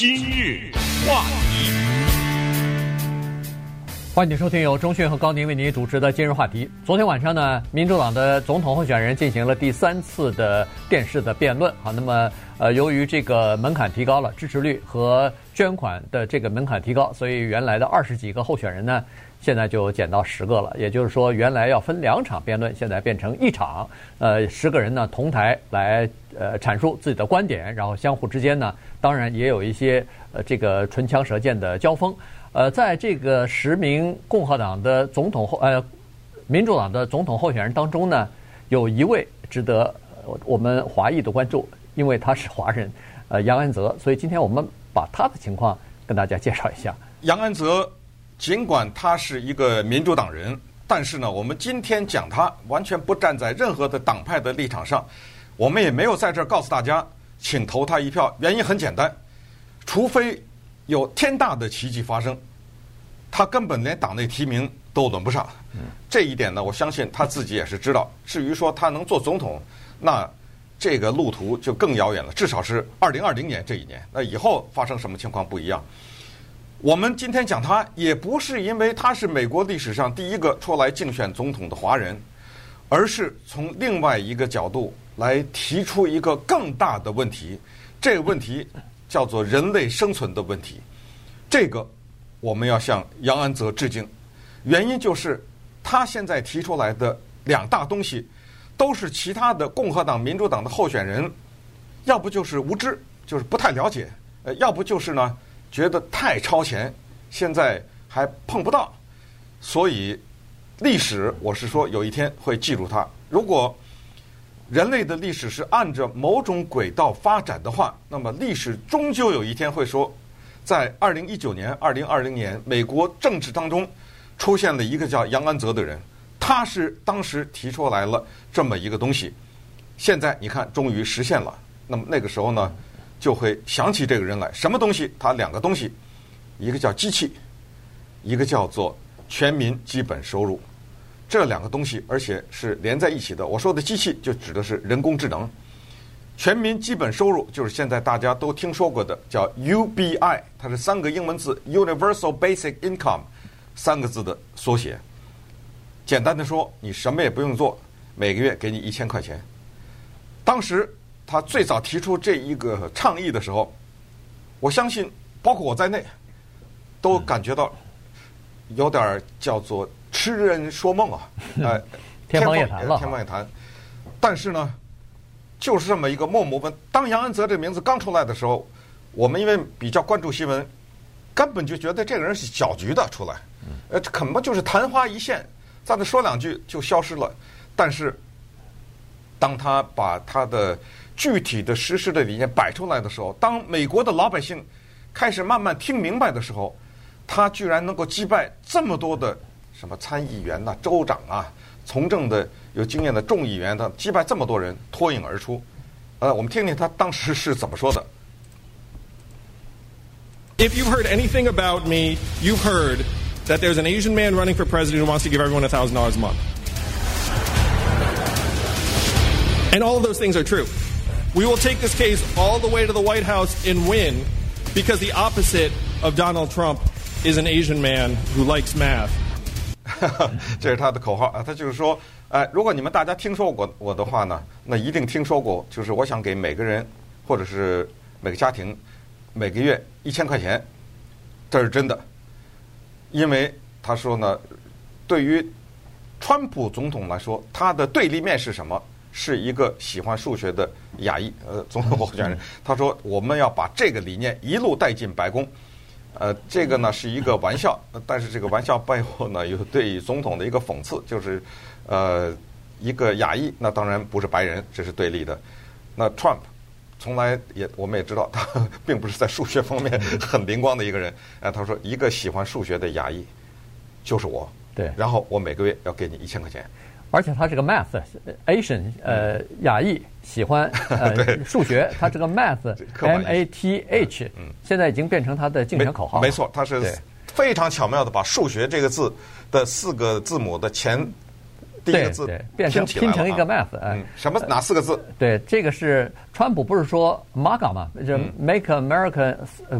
今日话题，欢迎收听由钟讯和高宁为您主持的今日话题。昨天晚上呢，民主党的总统候选人进行了第三次的电视的辩论。好，那么呃，由于这个门槛提高了，支持率和捐款的这个门槛提高，所以原来的二十几个候选人呢，现在就减到十个了。也就是说，原来要分两场辩论，现在变成一场。呃，十个人呢同台来呃阐述自己的观点，然后相互之间呢。当然也有一些呃这个唇枪舌剑的交锋，呃，在这个十名共和党的总统候呃民主党的总统候选人当中呢，有一位值得我们华裔的关注，因为他是华人，呃杨安泽，所以今天我们把他的情况跟大家介绍一下。杨安泽尽管他是一个民主党人，但是呢，我们今天讲他完全不站在任何的党派的立场上，我们也没有在这儿告诉大家。请投他一票，原因很简单，除非有天大的奇迹发生，他根本连党内提名都轮不上。这一点呢，我相信他自己也是知道。至于说他能做总统，那这个路途就更遥远了，至少是二零二零年这一年。那以后发生什么情况不一样。我们今天讲他，也不是因为他是美国历史上第一个出来竞选总统的华人，而是从另外一个角度。来提出一个更大的问题，这个问题叫做人类生存的问题。这个我们要向杨安泽致敬，原因就是他现在提出来的两大东西，都是其他的共和党、民主党的候选人，要不就是无知，就是不太了解，呃，要不就是呢觉得太超前，现在还碰不到。所以历史，我是说有一天会记住他。如果人类的历史是按着某种轨道发展的话，那么历史终究有一天会说，在二零一九年、二零二零年，美国政治当中出现了一个叫杨安泽的人，他是当时提出来了这么一个东西。现在你看，终于实现了。那么那个时候呢，就会想起这个人来。什么东西？他两个东西，一个叫机器，一个叫做全民基本收入。这两个东西，而且是连在一起的。我说的机器就指的是人工智能。全民基本收入就是现在大家都听说过的，叫 UBI，它是三个英文字 Universal Basic Income 三个字的缩写。简单的说，你什么也不用做，每个月给你一千块钱。当时他最早提出这一个倡议的时候，我相信包括我在内，都感觉到有点叫做。痴人说梦啊！哎，天方夜谭了，天方夜谭。但是呢，就是这么一个默默问。当杨安泽这名字刚出来的时候，我们因为比较关注新闻，根本就觉得这个人是搅局的出来，呃，可能就是昙花一现，在那说两句就消失了。但是，当他把他的具体的实施的理念摆出来的时候，当美国的老百姓开始慢慢听明白的时候，他居然能够击败这么多的。什么参议员呐、啊、州长啊、从政的有经验的众议员，他击败这么多人脱颖而出。呃，我们听听他当时是怎么说的。If you've heard anything about me, you've heard that there's an Asian man running for president who wants to give everyone a thousand dollars a month. And all of those things are true. We will take this case all the way to the White House and win because the opposite of Donald Trump is an Asian man who likes math. 这是他的口号啊！他就是说，哎，如果你们大家听说过我的话呢，那一定听说过，就是我想给每个人或者是每个家庭每个月一千块钱，这是真的。因为他说呢，对于川普总统来说，他的对立面是什么？是一个喜欢数学的亚裔呃总统候选人。他说，我们要把这个理念一路带进白宫。呃，这个呢是一个玩笑，但是这个玩笑背后呢有对总统的一个讽刺，就是，呃，一个亚裔，那当然不是白人，这是对立的。那 Trump 从来也我们也知道，他 并不是在数学方面 很灵光的一个人。哎，他说一个喜欢数学的亚裔就是我，对，然后我每个月要给你一千块钱。而且他是个 math Asian 呃亚裔喜欢呃 数学，他这个 math M A T H 现在已经变成他的竞选口号。没错，他是非常巧妙的把数学这个字的四个字母的前第一个字变成拼成一个啊 math，哎。嗯，什么哪四个字？对，这个是川普不是说 MAGA 嘛，就 Make America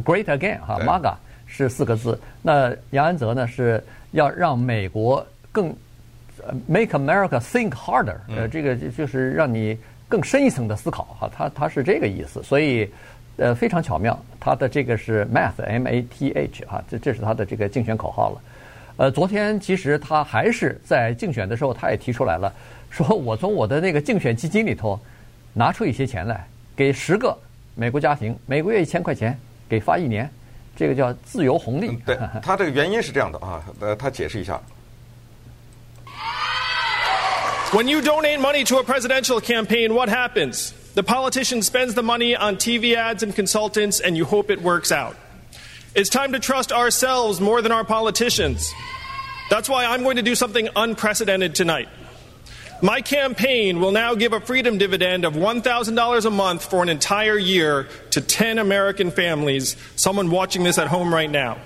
Great Again 哈、，MAGA 是四个字。那杨安泽呢是要让美国更呃 Make America Think Harder，呃，嗯这个就就是让你更深一层的思考哈，他他是这个意思，所以呃非常巧妙，他的这个是 Math M A T H 哈，这这是他的这个竞选口号了。呃，昨天其实他还是在竞选的时候，他也提出来了，说我从我的那个竞选基金里头拿出一些钱来，给十个美国家庭每个月一千块钱，给发一年，这个叫自由红利嗯。对，他这个原因是这样的啊，呃，他解释一下。When you donate money to a presidential campaign, what happens? The politician spends the money on TV ads and consultants, and you hope it works out. It's time to trust ourselves more than our politicians. That's why I'm going to do something unprecedented tonight. My campaign will now give a freedom dividend of $1,000 a month for an entire year to 10 American families, someone watching this at home right now.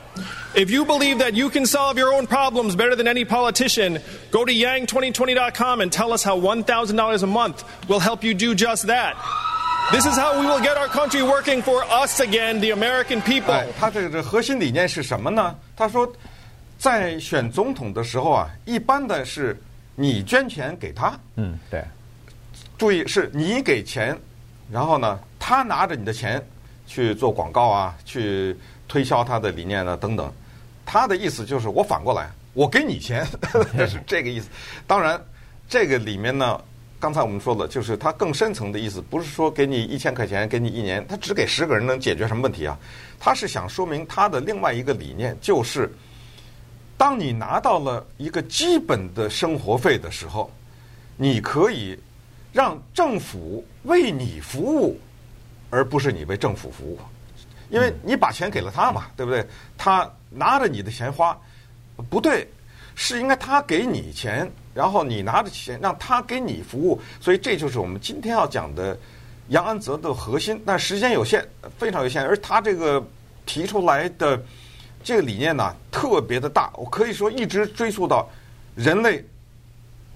If you believe that you can solve your own problems better than any politician, go to yang2020.com and tell us how $1,000 a month will help you do just that. This is how we will get our country working for us again, the American people. 哎，他这个这核心理念是什么呢？他说，在选总统的时候啊，一般的是 你捐钱给他，嗯，对，注意是你给钱，然后呢，他拿着你的钱去做广告啊，去推销他的理念啊等等。他的意思就是我反过来，我给你钱，是 这个意思。当然，这个里面呢，刚才我们说了，就是他更深层的意思，不是说给你一千块钱，给你一年，他只给十个人能解决什么问题啊？他是想说明他的另外一个理念，就是当你拿到了一个基本的生活费的时候，你可以让政府为你服务，而不是你为政府服务，因为你把钱给了他嘛，对不对？他拿着你的钱花，不对，是应该他给你钱，然后你拿着钱让他给你服务，所以这就是我们今天要讲的杨安泽的核心。但时间有限，非常有限，而他这个提出来的这个理念呢，特别的大，我可以说一直追溯到人类。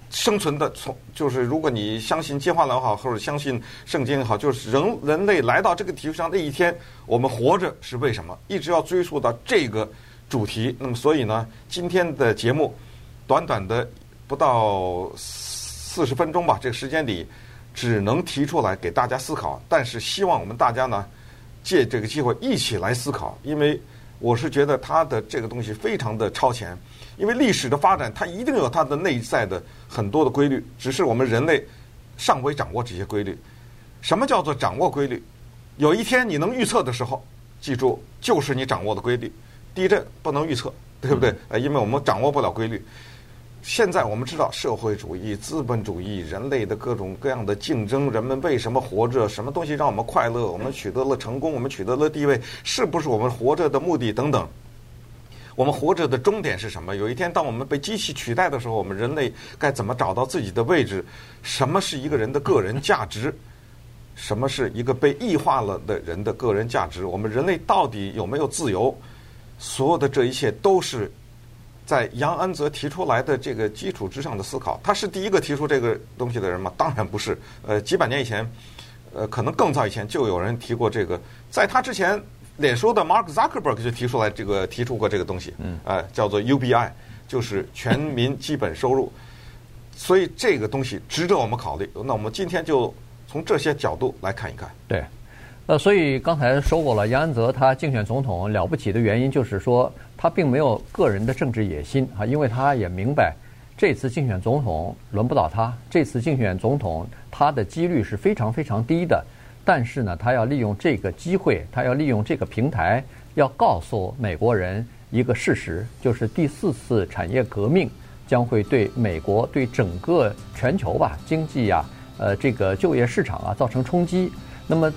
生存的从就是，如果你相信进化论好，或者相信圣经也好，就是人人类来到这个地球上那一天，我们活着是为什么？一直要追溯到这个主题。那么，所以呢，今天的节目短短的不到四十分钟吧，这个时间里只能提出来给大家思考。但是希望我们大家呢，借这个机会一起来思考，因为我是觉得它的这个东西非常的超前。因为历史的发展，它一定有它的内在的很多的规律，只是我们人类尚未掌握这些规律。什么叫做掌握规律？有一天你能预测的时候，记住，就是你掌握的规律。地震不能预测，对不对？呃，因为我们掌握不了规律。现在我们知道，社会主义、资本主义、人类的各种各样的竞争，人们为什么活着？什么东西让我们快乐？我们取得了成功，我们取得了地位，是不是我们活着的目的？等等。我们活着的终点是什么？有一天，当我们被机器取代的时候，我们人类该怎么找到自己的位置？什么是一个人的个人价值？什么是一个被异化了的人的个人价值？我们人类到底有没有自由？所有的这一切都是在杨安泽提出来的这个基础之上的思考。他是第一个提出这个东西的人吗？当然不是。呃，几百年以前，呃，可能更早以前就有人提过这个。在他之前。脸书的 Mark Zuckerberg 就提出来这个提出过这个东西，嗯，呃，叫做 UBI，就是全民基本收入，所以这个东西值得我们考虑。那我们今天就从这些角度来看一看。对，呃，所以刚才说过了，杨安泽他竞选总统了不起的原因就是说他并没有个人的政治野心啊，因为他也明白这次竞选总统轮不到他，这次竞选总统他的几率是非常非常低的。但是呢，他要利用这个机会，他要利用这个平台，要告诉美国人一个事实，就是第四次产业革命将会对美国、对整个全球吧经济呀、啊，呃，这个就业市场啊造成冲击。那么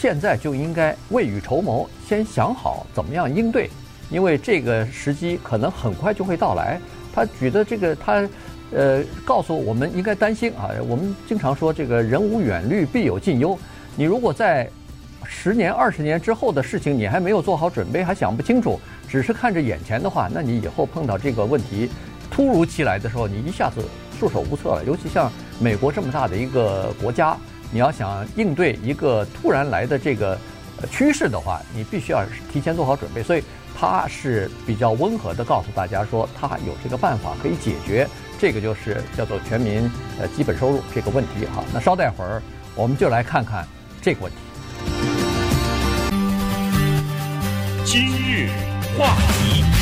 现在就应该未雨绸缪，先想好怎么样应对，因为这个时机可能很快就会到来。他举的这个，他呃告诉我们应该担心啊，我们经常说这个人无远虑，必有近忧。你如果在十年、二十年之后的事情，你还没有做好准备，还想不清楚，只是看着眼前的话，那你以后碰到这个问题突如其来的时候，你一下子束手无策了。尤其像美国这么大的一个国家，你要想应对一个突然来的这个趋势的话，你必须要提前做好准备。所以他是比较温和的告诉大家说，他有这个办法可以解决，这个就是叫做全民呃基本收入这个问题哈。那稍待会儿，我们就来看看这个问题。今日话题。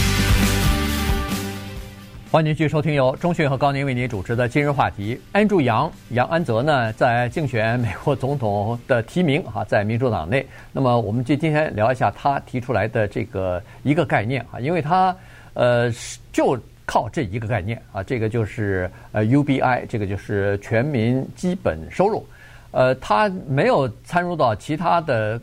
欢迎继续收听由中讯和高宁为您主持的今日话题。安住杨杨安泽呢，在竞选美国总统的提名哈，在民主党内。那么，我们就今天聊一下他提出来的这个一个概念啊，因为他呃就靠这一个概念啊，这个就是呃 UBI，这个就是全民基本收入。呃，他没有参入到其他的。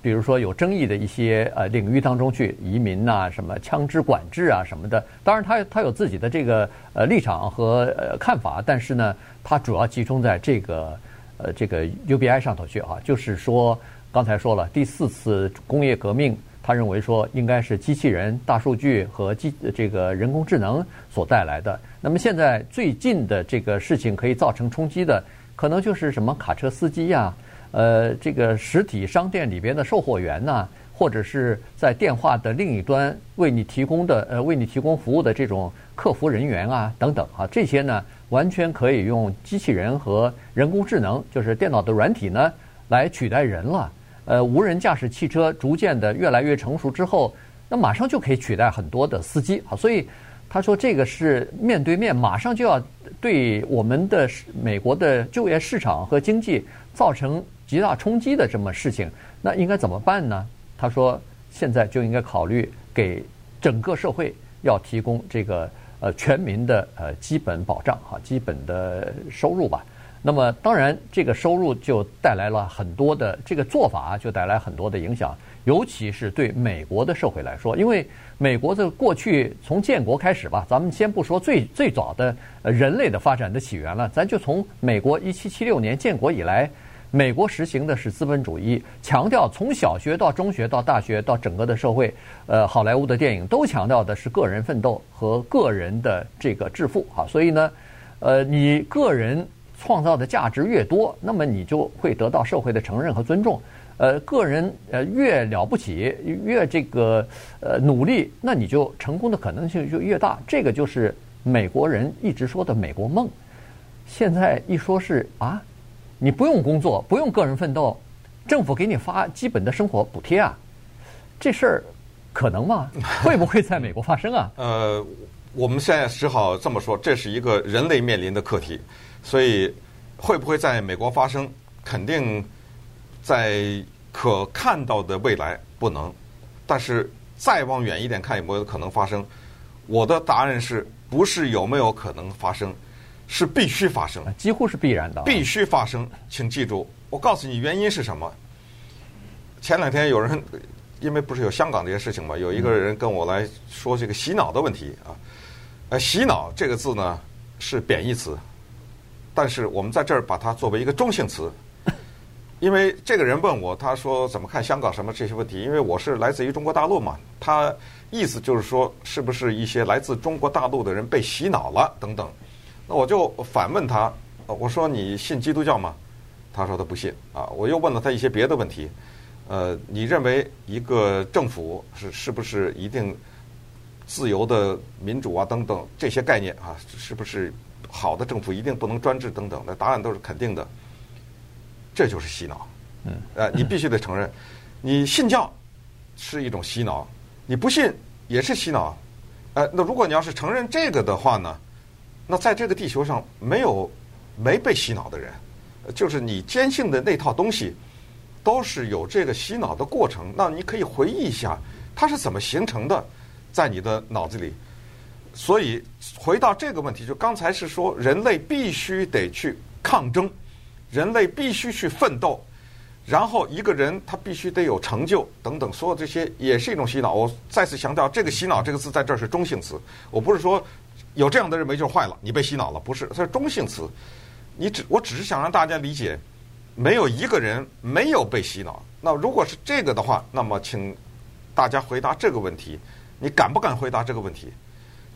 比如说有争议的一些呃领域当中去，移民呐、什么枪支管制啊什么的，当然他他有自己的这个呃立场和呃看法，但是呢，他主要集中在这个呃这个 UBI 上头去啊，就是说刚才说了第四次工业革命，他认为说应该是机器人、大数据和机这个人工智能所带来的。那么现在最近的这个事情可以造成冲击的，可能就是什么卡车司机呀、呃，这个实体商店里边的售货员呢，或者是在电话的另一端为你提供的呃为你提供服务的这种客服人员啊等等啊，这些呢完全可以用机器人和人工智能，就是电脑的软体呢来取代人了。呃，无人驾驶汽车逐渐的越来越成熟之后，那马上就可以取代很多的司机啊。所以他说这个是面对面，马上就要对我们的美国的就业市场和经济造成。极大冲击的这么事情，那应该怎么办呢？他说，现在就应该考虑给整个社会要提供这个呃全民的呃基本保障哈，基本的收入吧。那么当然，这个收入就带来了很多的这个做法就带来很多的影响，尤其是对美国的社会来说，因为美国的过去从建国开始吧，咱们先不说最最早的人类的发展的起源了，咱就从美国一七七六年建国以来。美国实行的是资本主义，强调从小学到中学到大学到整个的社会，呃，好莱坞的电影都强调的是个人奋斗和个人的这个致富啊。所以呢，呃，你个人创造的价值越多，那么你就会得到社会的承认和尊重。呃，个人呃越了不起，越这个呃努力，那你就成功的可能性就越大。这个就是美国人一直说的美国梦。现在一说是啊。你不用工作，不用个人奋斗，政府给你发基本的生活补贴啊，这事儿可能吗？会不会在美国发生啊？呃，我们现在只好这么说，这是一个人类面临的课题，所以会不会在美国发生？肯定在可看到的未来不能，但是再往远一点看有没有可能发生？我的答案是不是有没有可能发生？是必须发生，几乎是必然的。必须发生，请记住，我告诉你原因是什么。前两天有人，因为不是有香港这些事情嘛，有一个人跟我来说这个洗脑的问题啊。呃，洗脑这个字呢是贬义词，但是我们在这儿把它作为一个中性词，因为这个人问我，他说怎么看香港什么这些问题？因为我是来自于中国大陆嘛，他意思就是说，是不是一些来自中国大陆的人被洗脑了等等。那我就反问他，我说你信基督教吗？他说他不信啊。我又问了他一些别的问题，呃，你认为一个政府是是不是一定自由的民主啊等等这些概念啊，是不是好的政府一定不能专制等等那答案都是肯定的，这就是洗脑。嗯，呃，你必须得承认，你信教是一种洗脑，你不信也是洗脑。呃，那如果你要是承认这个的话呢？那在这个地球上没有没被洗脑的人，就是你坚信的那套东西，都是有这个洗脑的过程。那你可以回忆一下，它是怎么形成的，在你的脑子里。所以回到这个问题，就刚才是说，人类必须得去抗争，人类必须去奋斗，然后一个人他必须得有成就等等，所有这些也是一种洗脑。我再次强调，这个“洗脑”这个字在这儿是中性词，我不是说。有这样的认为就坏了，你被洗脑了，不是？它是中性词。你只我只是想让大家理解，没有一个人没有被洗脑。那如果是这个的话，那么请大家回答这个问题：你敢不敢回答这个问题？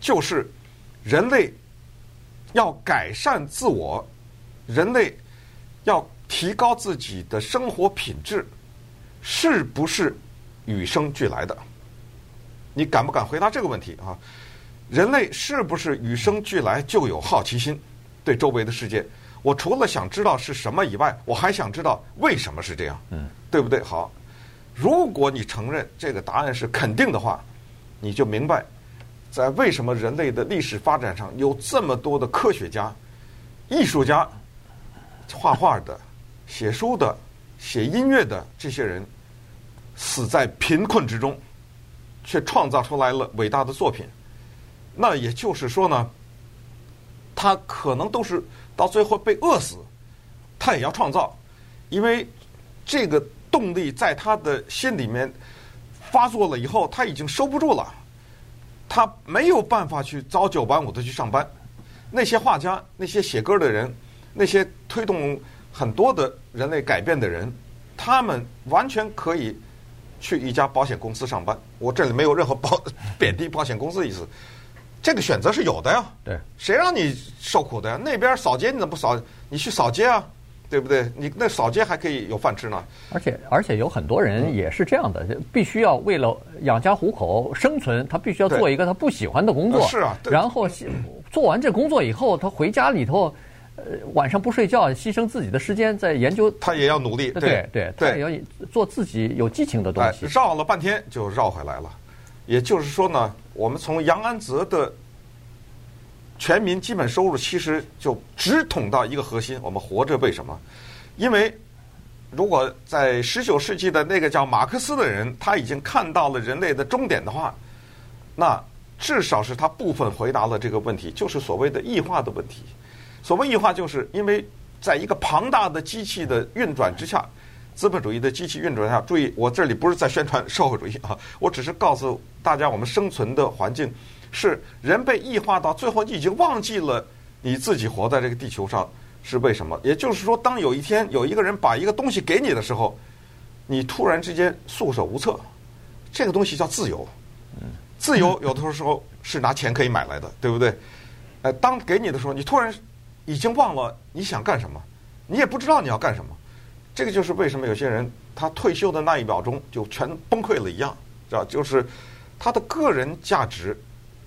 就是人类要改善自我，人类要提高自己的生活品质，是不是与生俱来的？你敢不敢回答这个问题啊？人类是不是与生俱来就有好奇心？对周围的世界，我除了想知道是什么以外，我还想知道为什么是这样，嗯，对不对？好，如果你承认这个答案是肯定的话，你就明白，在为什么人类的历史发展上有这么多的科学家、艺术家、画画的、写书的、写音乐的这些人，死在贫困之中，却创造出来了伟大的作品。那也就是说呢，他可能都是到最后被饿死，他也要创造，因为这个动力在他的心里面发作了以后，他已经收不住了，他没有办法去朝九晚五的去上班。那些画家、那些写歌的人、那些推动很多的人类改变的人，他们完全可以去一家保险公司上班。我这里没有任何保 贬低保险公司的意思。这个选择是有的呀，对，谁让你受苦的呀？那边扫街你怎么不扫？你去扫街啊，对不对？你那扫街还可以有饭吃呢。而且而且有很多人也是这样的，嗯、必须要为了养家糊口生存，他必须要做一个他不喜欢的工作。是啊，然后做完这工作以后，他回家里头，呃，晚上不睡觉，牺牲自己的时间在研究。他也要努力，对对，对，他也要做自己有激情的东西。绕了半天就绕回来了。也就是说呢，我们从杨安泽的全民基本收入，其实就直捅到一个核心：我们活着为什么？因为如果在十九世纪的那个叫马克思的人，他已经看到了人类的终点的话，那至少是他部分回答了这个问题，就是所谓的异化的问题。所谓异化，就是因为在一个庞大的机器的运转之下。资本主义的机器运转下，注意，我这里不是在宣传社会主义啊，我只是告诉大家，我们生存的环境是人被异化到最后，你已经忘记了你自己活在这个地球上是为什么。也就是说，当有一天有一个人把一个东西给你的时候，你突然之间束手无策。这个东西叫自由，自由有的时候是拿钱可以买来的，对不对？呃，当给你的时候，你突然已经忘了你想干什么，你也不知道你要干什么。这个就是为什么有些人他退休的那一秒钟就全崩溃了一样，知道？就是他的个人价值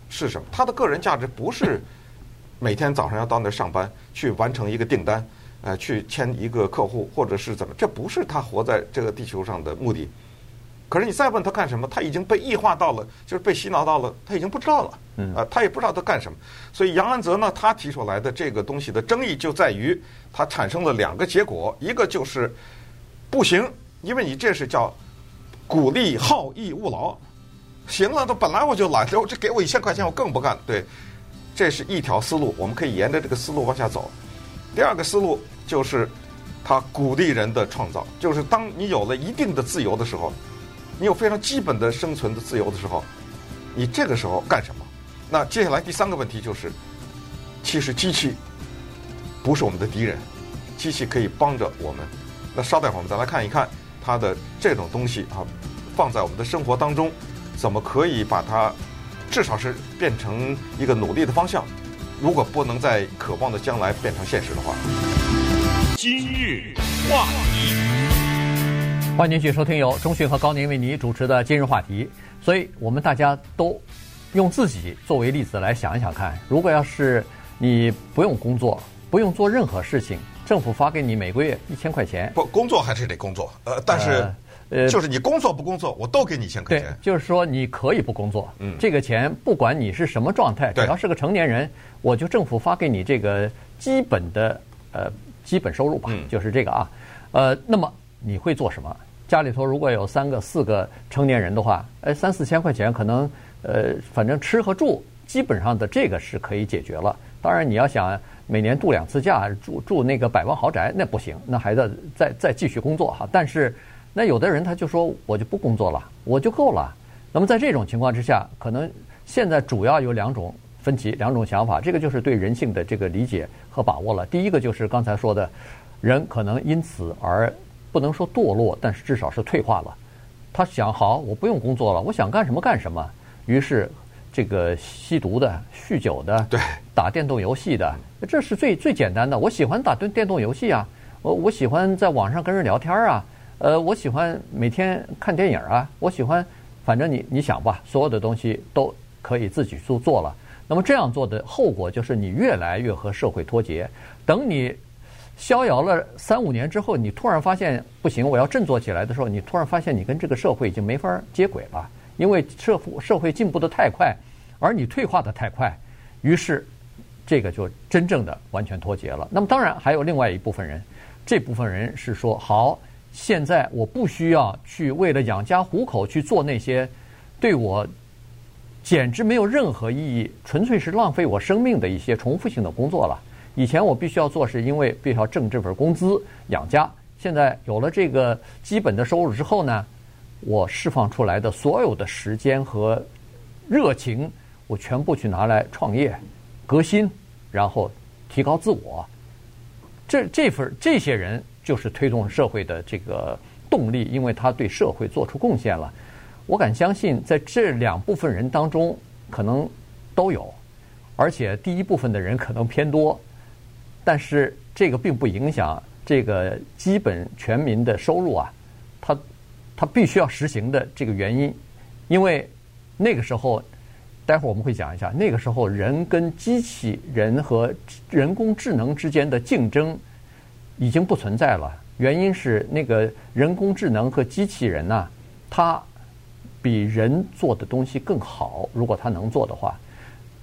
是什么？他的个人价值不是每天早上要到那上班去完成一个订单，呃，去签一个客户，或者是怎么？这不是他活在这个地球上的目的。可是你再问他干什么，他已经被异化到了，就是被洗脑到了，他已经不知道了。嗯，啊，他也不知道他干什么。所以杨安泽呢，他提出来的这个东西的争议就在于。它产生了两个结果，一个就是不行，因为你这是叫鼓励好逸恶劳。行了，都本来我就懒，这给我一千块钱，我更不干。对，这是一条思路，我们可以沿着这个思路往下走。第二个思路就是，他鼓励人的创造，就是当你有了一定的自由的时候，你有非常基本的生存的自由的时候，你这个时候干什么？那接下来第三个问题就是，其实机器。不是我们的敌人，机器可以帮着我们。那稍待会儿我们再来看一看它的这种东西啊，放在我们的生活当中，怎么可以把它至少是变成一个努力的方向？如果不能在渴望的将来变成现实的话。今日话题，欢迎继续收听由中讯和高宁为您主持的今日话题。所以我们大家都用自己作为例子来想一想看，如果要是你不用工作。不用做任何事情，政府发给你每个月一千块钱。不，工作还是得工作。呃，但是，呃，就是你工作不工作，我都给你一千块钱。对，就是说你可以不工作。嗯，这个钱不管你是什么状态，只要是个成年人，我就政府发给你这个基本的呃基本收入吧，就是这个啊。呃，那么你会做什么？家里头如果有三个、四个成年人的话，哎，三四千块钱可能呃，反正吃和住基本上的这个是可以解决了。当然你要想。每年度两次假，住住那个百万豪宅，那不行，那还得再再继续工作哈。但是，那有的人他就说，我就不工作了，我就够了。那么在这种情况之下，可能现在主要有两种分歧，两种想法。这个就是对人性的这个理解和把握了。第一个就是刚才说的，人可能因此而不能说堕落，但是至少是退化了。他想好，我不用工作了，我想干什么干什么。于是这个吸毒的、酗酒的、对打电动游戏的，这是最最简单的。我喜欢打电电动游戏啊，我我喜欢在网上跟人聊天啊，呃，我喜欢每天看电影啊，我喜欢，反正你你想吧，所有的东西都可以自己去做了。那么这样做的后果就是你越来越和社会脱节。等你逍遥了三五年之后，你突然发现不行，我要振作起来的时候，你突然发现你跟这个社会已经没法接轨了。因为社会社会进步的太快，而你退化的太快，于是这个就真正的完全脱节了。那么当然还有另外一部分人，这部分人是说好，现在我不需要去为了养家糊口去做那些对我简直没有任何意义、纯粹是浪费我生命的一些重复性的工作了。以前我必须要做，是因为必须要挣这份工资养家。现在有了这个基本的收入之后呢，我释放出来的所有的时间和热情，我全部去拿来创业、革新，然后提高自我。这这份这些人就是推动社会的这个动力，因为他对社会做出贡献了。我敢相信，在这两部分人当中，可能都有，而且第一部分的人可能偏多，但是这个并不影响这个基本全民的收入啊，他。他必须要实行的这个原因，因为那个时候，待会儿我们会讲一下，那个时候人跟机器人和人工智能之间的竞争已经不存在了。原因是那个人工智能和机器人呐，它比人做的东西更好。如果它能做的话，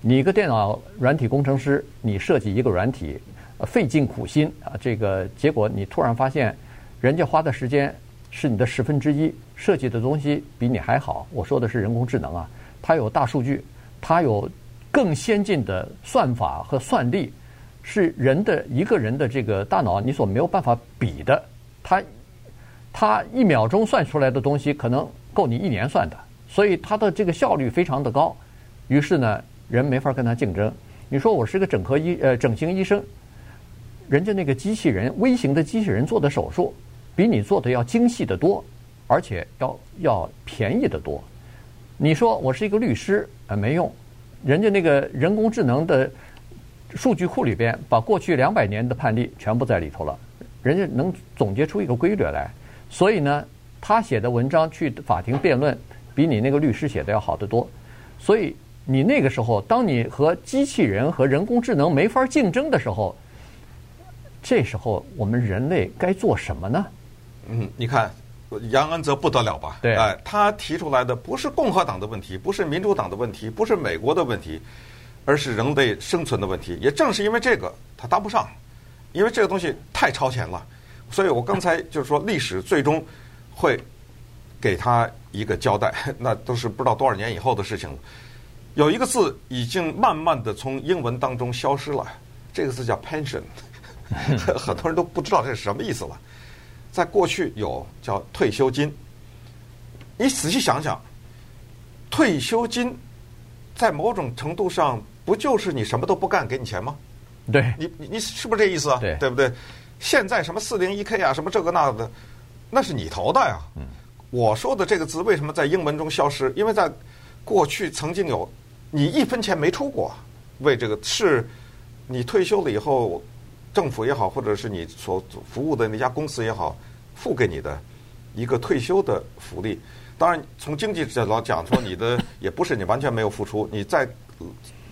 你一个电脑软体工程师，你设计一个软体，费尽苦心啊，这个结果你突然发现，人家花的时间。是你的十分之一，设计的东西比你还好。我说的是人工智能啊，它有大数据，它有更先进的算法和算力，是人的一个人的这个大脑你所没有办法比的。它它一秒钟算出来的东西可能够你一年算的，所以它的这个效率非常的高。于是呢，人没法跟它竞争。你说我是个整合医呃整形医生，人家那个机器人微型的机器人做的手术。比你做的要精细得多，而且要要便宜得多。你说我是一个律师，啊，没用，人家那个人工智能的数据库里边，把过去两百年的判例全部在里头了，人家能总结出一个规律来。所以呢，他写的文章去法庭辩论，比你那个律师写的要好得多。所以你那个时候，当你和机器人和人工智能没法竞争的时候，这时候我们人类该做什么呢？嗯，你看杨恩泽不得了吧？对，哎，他提出来的不是共和党的问题，不是民主党的问题，不是美国的问题，而是人类生存的问题。也正是因为这个，他答不上，因为这个东西太超前了。所以我刚才就是说，历史最终会给他一个交代，那都是不知道多少年以后的事情了。有一个字已经慢慢的从英文当中消失了，这个字叫 pension，很多人都不知道这是什么意思了。在过去有叫退休金，你仔细想想，退休金在某种程度上不就是你什么都不干给你钱吗？对，你你你是不是这意思啊？对，对不对？现在什么四零一 K 啊，什么这个那个的，那是你投的呀。嗯，我说的这个字为什么在英文中消失？因为在过去曾经有，你一分钱没出过，为这个是，你退休了以后。政府也好，或者是你所服务的那家公司也好，付给你的一个退休的福利。当然，从经济角度讲，说你的也不是你完全没有付出，你在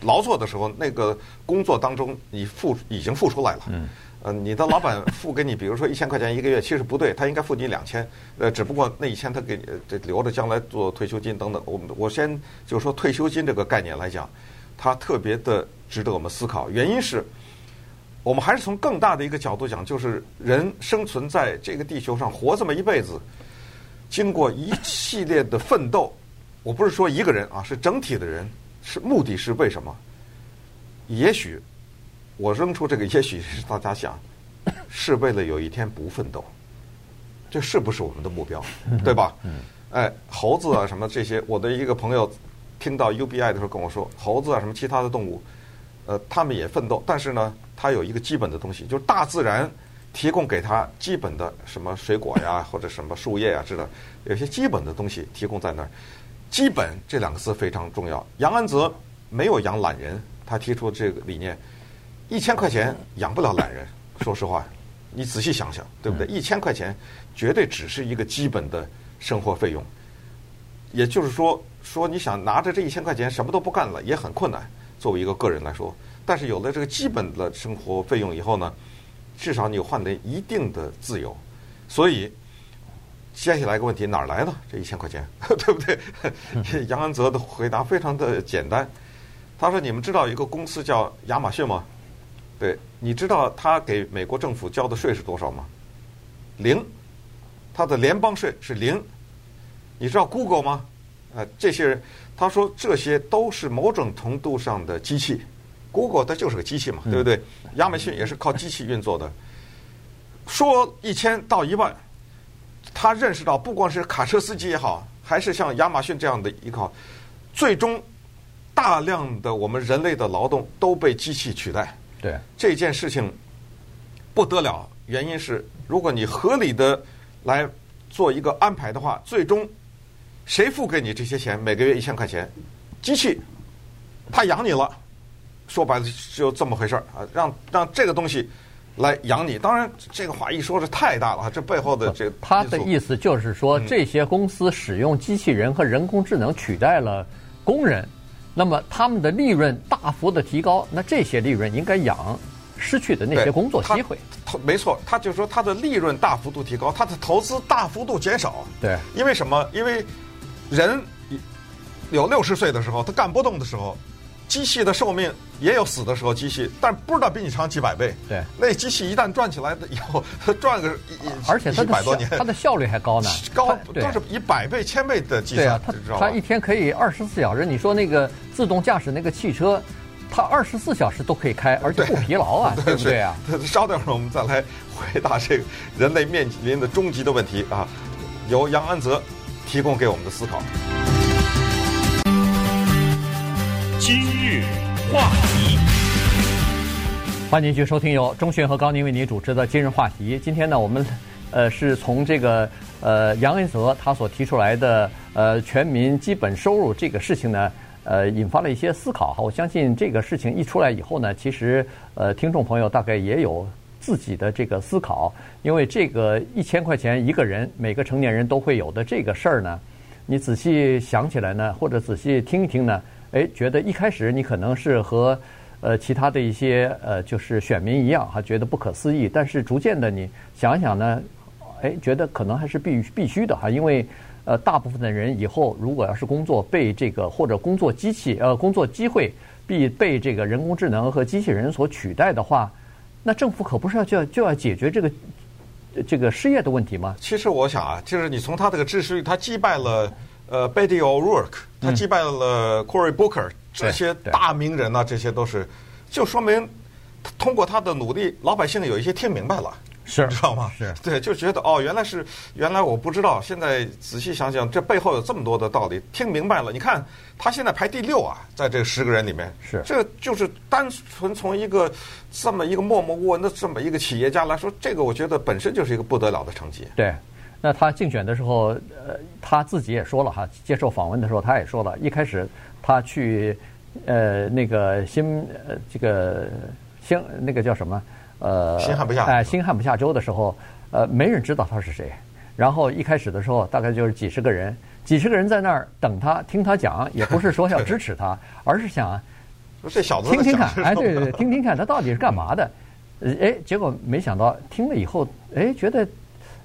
劳作的时候，那个工作当中你付已经付出来了。嗯。呃，你的老板付给你，比如说一千块钱一个月，其实不对，他应该付你两千。呃，只不过那一千他给你这留着将来做退休金等等。我我先就是说退休金这个概念来讲，它特别的值得我们思考。原因是。我们还是从更大的一个角度讲，就是人生存在这个地球上，活这么一辈子，经过一系列的奋斗，我不是说一个人啊，是整体的人，是目的是为什么？也许我扔出这个，也许是大家想，是为了有一天不奋斗，这是不是我们的目标？对吧？哎，猴子啊，什么这些，我的一个朋友听到 UBI 的时候跟我说，猴子啊，什么其他的动物，呃，他们也奋斗，但是呢。它有一个基本的东西，就是大自然提供给他基本的什么水果呀，或者什么树叶呀之类的，有些基本的东西提供在那儿。基本这两个字非常重要。杨安泽没有养懒人，他提出这个理念，一千块钱养不了懒人。说实话，你仔细想想，对不对？一千块钱绝对只是一个基本的生活费用。也就是说，说你想拿着这一千块钱什么都不干了，也很困难。作为一个个人来说，但是有了这个基本的生活费用以后呢，至少你换得一定的自由。所以。接下来一个问题，哪儿来的这一千块钱，对不对？杨安泽的回答非常的简单，他说：“你们知道一个公司叫亚马逊吗？对，你知道他给美国政府交的税是多少吗？零，他的联邦税是零。你知道 Google 吗？呃，这些人，他说这些都是某种程度上的机器，Google 它就是个机器嘛，对不对？亚马逊也是靠机器运作的。说一千到一万。”他认识到，不光是卡车司机也好，还是像亚马逊这样的依靠，最终大量的我们人类的劳动都被机器取代。对这件事情不得了，原因是如果你合理的来做一个安排的话，最终谁付给你这些钱？每个月一千块钱，机器他养你了，说白了就这么回事儿啊！让让这个东西。来养你，当然这个话一说是太大了，这背后的这他的意思就是说，这些公司使用机器人和人工智能取代了工人，那么他们的利润大幅的提高，那这些利润应该养失去的那些工作机会。没错，他就是说他的利润大幅度提高，他的投资大幅度减少。对，因为什么？因为人有六十岁的时候，他干不动的时候。机器的寿命也有死的时候，机器，但不知道比你长几百倍。对，那机器一旦转起来以后，转个一 而且一百多年，它的效率还高呢，高都是以百倍、千倍的计算。对啊，它它一天可以二十四小时。你说那个自动驾驶那个汽车，它二十四小时都可以开，而且不疲劳啊，对，对不对啊？稍等会儿，我们再来回答这个人类面临的终极的问题啊，由杨安泽提供给我们的思考。今日话题，欢迎继续收听由钟迅和高宁为您主持的今日话题。今天呢，我们呃是从这个呃杨恩泽他所提出来的呃全民基本收入这个事情呢，呃引发了一些思考哈。我相信这个事情一出来以后呢，其实呃听众朋友大概也有自己的这个思考，因为这个一千块钱一个人每个成年人都会有的这个事儿呢，你仔细想起来呢，或者仔细听一听呢。哎，觉得一开始你可能是和呃其他的一些呃就是选民一样哈，觉得不可思议。但是逐渐的你想想呢，哎，觉得可能还是必必须的哈，因为呃大部分的人以后如果要是工作被这个或者工作机器呃工作机会必被这个人工智能和机器人所取代的话，那政府可不是要就要就要解决这个这个失业的问题吗？其实我想啊，就是你从他这个知识，他击败了。呃，Betty O'Rourke，他击败了 Cory Booker，嗯、这些大名人呢、啊，这些都是，就说明通过他的努力，老百姓有一些听明白了，是，知道吗？是 对，就觉得哦，原来是原来我不知道，现在仔细想想，这背后有这么多的道理，听明白了。你看他现在排第六啊，在这十个人里面，是，这就是单纯从一个这么一个默默无闻的这么一个企业家来说，这个我觉得本身就是一个不得了的成绩。对。那他竞选的时候，呃，他自己也说了哈，接受访问的时候他也说了，一开始他去，呃，那个新呃这个新那个叫什么，呃，新罕布夏，哎，新罕布夏州的时候，呃，没人知道他是谁。然后一开始的时候，大概就是几十个人，几十个人在那儿等他听他讲，也不是说要支持他，而是想 这小子听听看，哎，对对对，听听看他到底是干嘛的。哎，结果没想到听了以后，哎，觉得。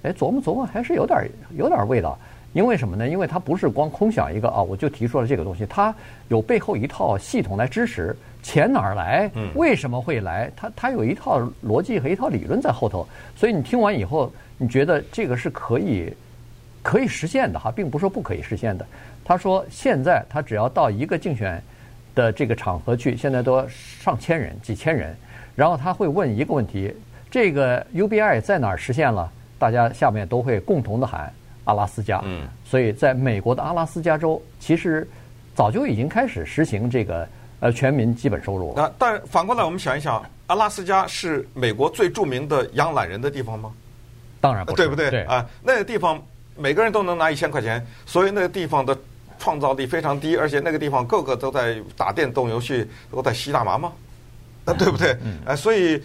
哎，琢磨琢磨，还是有点有点味道。因为什么呢？因为它不是光空想一个啊，我就提出了这个东西，它有背后一套系统来支持。钱哪儿来？为什么会来？它它有一套逻辑和一套理论在后头。所以你听完以后，你觉得这个是可以可以实现的哈，并不是说不可以实现的。他说现在他只要到一个竞选的这个场合去，现在都上千人、几千人，然后他会问一个问题：这个 UBI 在哪儿实现了？大家下面都会共同的喊阿拉斯加，嗯，所以在美国的阿拉斯加州，其实早就已经开始实行这个呃全民基本收入。那但反过来我们想一想，阿拉斯加是美国最著名的养懒人的地方吗？当然不是，对不对？对啊，那个地方每个人都能拿一千块钱，所以那个地方的创造力非常低，而且那个地方个个都在打电动游戏，都在吸大麻吗？啊，对不对？哎，所以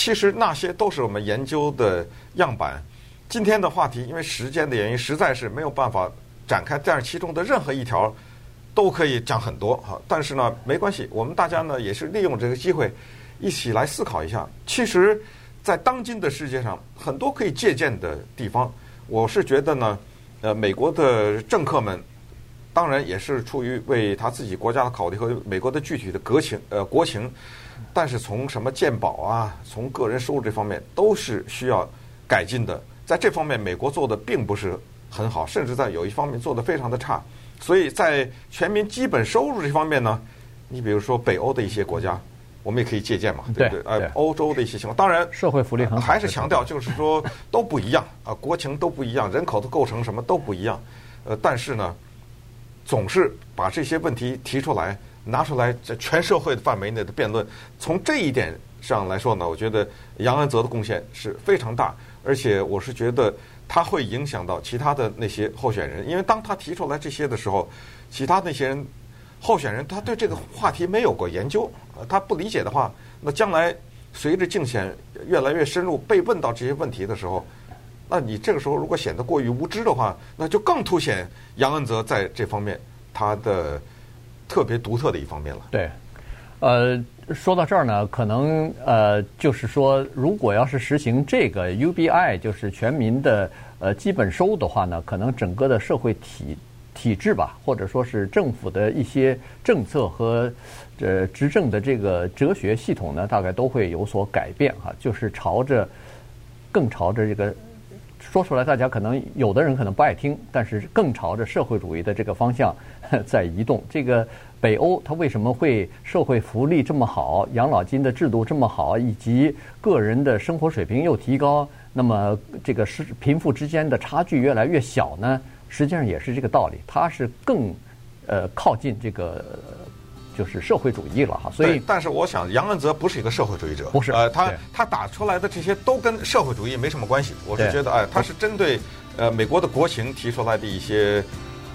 其实那些都是我们研究的样板。今天的话题，因为时间的原因，实在是没有办法展开，但是其中的任何一条都可以讲很多哈。但是呢，没关系，我们大家呢也是利用这个机会，一起来思考一下。其实，在当今的世界上，很多可以借鉴的地方。我是觉得呢，呃，美国的政客们。当然也是出于为他自己国家的考虑和美国的具体的国情呃国情，但是从什么鉴宝啊，从个人收入这方面都是需要改进的。在这方面，美国做的并不是很好，甚至在有一方面做的非常的差。所以在全民基本收入这方面呢，你比如说北欧的一些国家，我们也可以借鉴嘛，对不对？呃，欧洲的一些情况，当然社会福利很好，还是强调就是说都不一样啊，国情都不一样，人口的构成什么都不一样。呃，但是呢。总是把这些问题提出来，拿出来在全社会的范围内的辩论。从这一点上来说呢，我觉得杨安泽的贡献是非常大，而且我是觉得他会影响到其他的那些候选人，因为当他提出来这些的时候，其他那些人候选人他对这个话题没有过研究，他不理解的话，那将来随着竞选越来越深入，被问到这些问题的时候。那你这个时候如果显得过于无知的话，那就更凸显杨恩泽在这方面他的特别独特的一方面了。对，呃，说到这儿呢，可能呃，就是说，如果要是实行这个 UBI，就是全民的呃基本收入的话呢，可能整个的社会体体制吧，或者说是政府的一些政策和呃执政的这个哲学系统呢，大概都会有所改变哈，就是朝着更朝着这个。说出来，大家可能有的人可能不爱听，但是更朝着社会主义的这个方向在移动。这个北欧它为什么会社会福利这么好，养老金的制度这么好，以及个人的生活水平又提高，那么这个是贫富之间的差距越来越小呢？实际上也是这个道理，它是更呃靠近这个。就是社会主义了哈，所以但是我想杨安泽不是一个社会主义者，不是呃，他他打出来的这些都跟社会主义没什么关系。我是觉得哎，他是针对呃美国的国情提出来的一些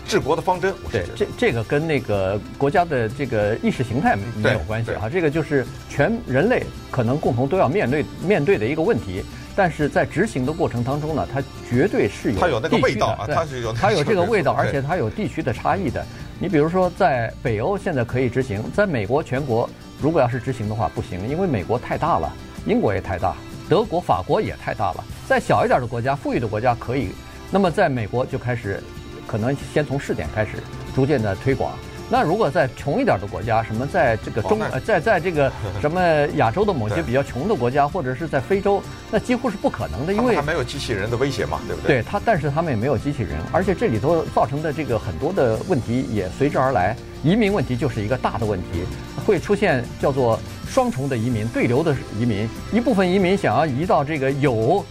治国的方针。我对，这这个跟那个国家的这个意识形态没有关系哈，这个就是全人类可能共同都要面对面对的一个问题。但是在执行的过程当中呢，它绝对是有它有那个味道啊，它是有它有这个味道，而且它有地区的差异的。你比如说，在北欧现在可以执行，在美国全国如果要是执行的话不行，因为美国太大了，英国也太大，德国、法国也太大了。再小一点的国家，富裕的国家可以。那么在美国就开始，可能先从试点开始，逐渐的推广。那如果在穷一点的国家，什么在这个中呃，在在这个 什么亚洲的某些比较穷的国家，或者是在非洲，那几乎是不可能的，因为它没有机器人的威胁嘛，对不对？对他，但是他们也没有机器人，而且这里头造成的这个很多的问题也随之而来。移民问题就是一个大的问题，会出现叫做双重的移民、对流的移民。一部分移民想要移到这个有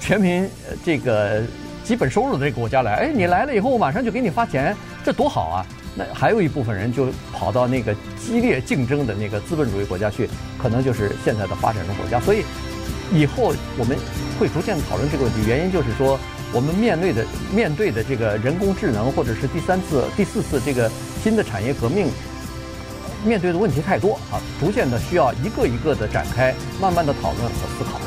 全民这个基本收入的这个国家来，哎，你来了以后，我马上就给你发钱，这多好啊！那还有一部分人就跑到那个激烈竞争的那个资本主义国家去，可能就是现在的发展中国家。所以以后我们会逐渐讨论这个问题，原因就是说，我们面对的面对的这个人工智能，或者是第三次、第四次这个新的产业革命，面对的问题太多啊，逐渐的需要一个一个的展开，慢慢的讨论和思考。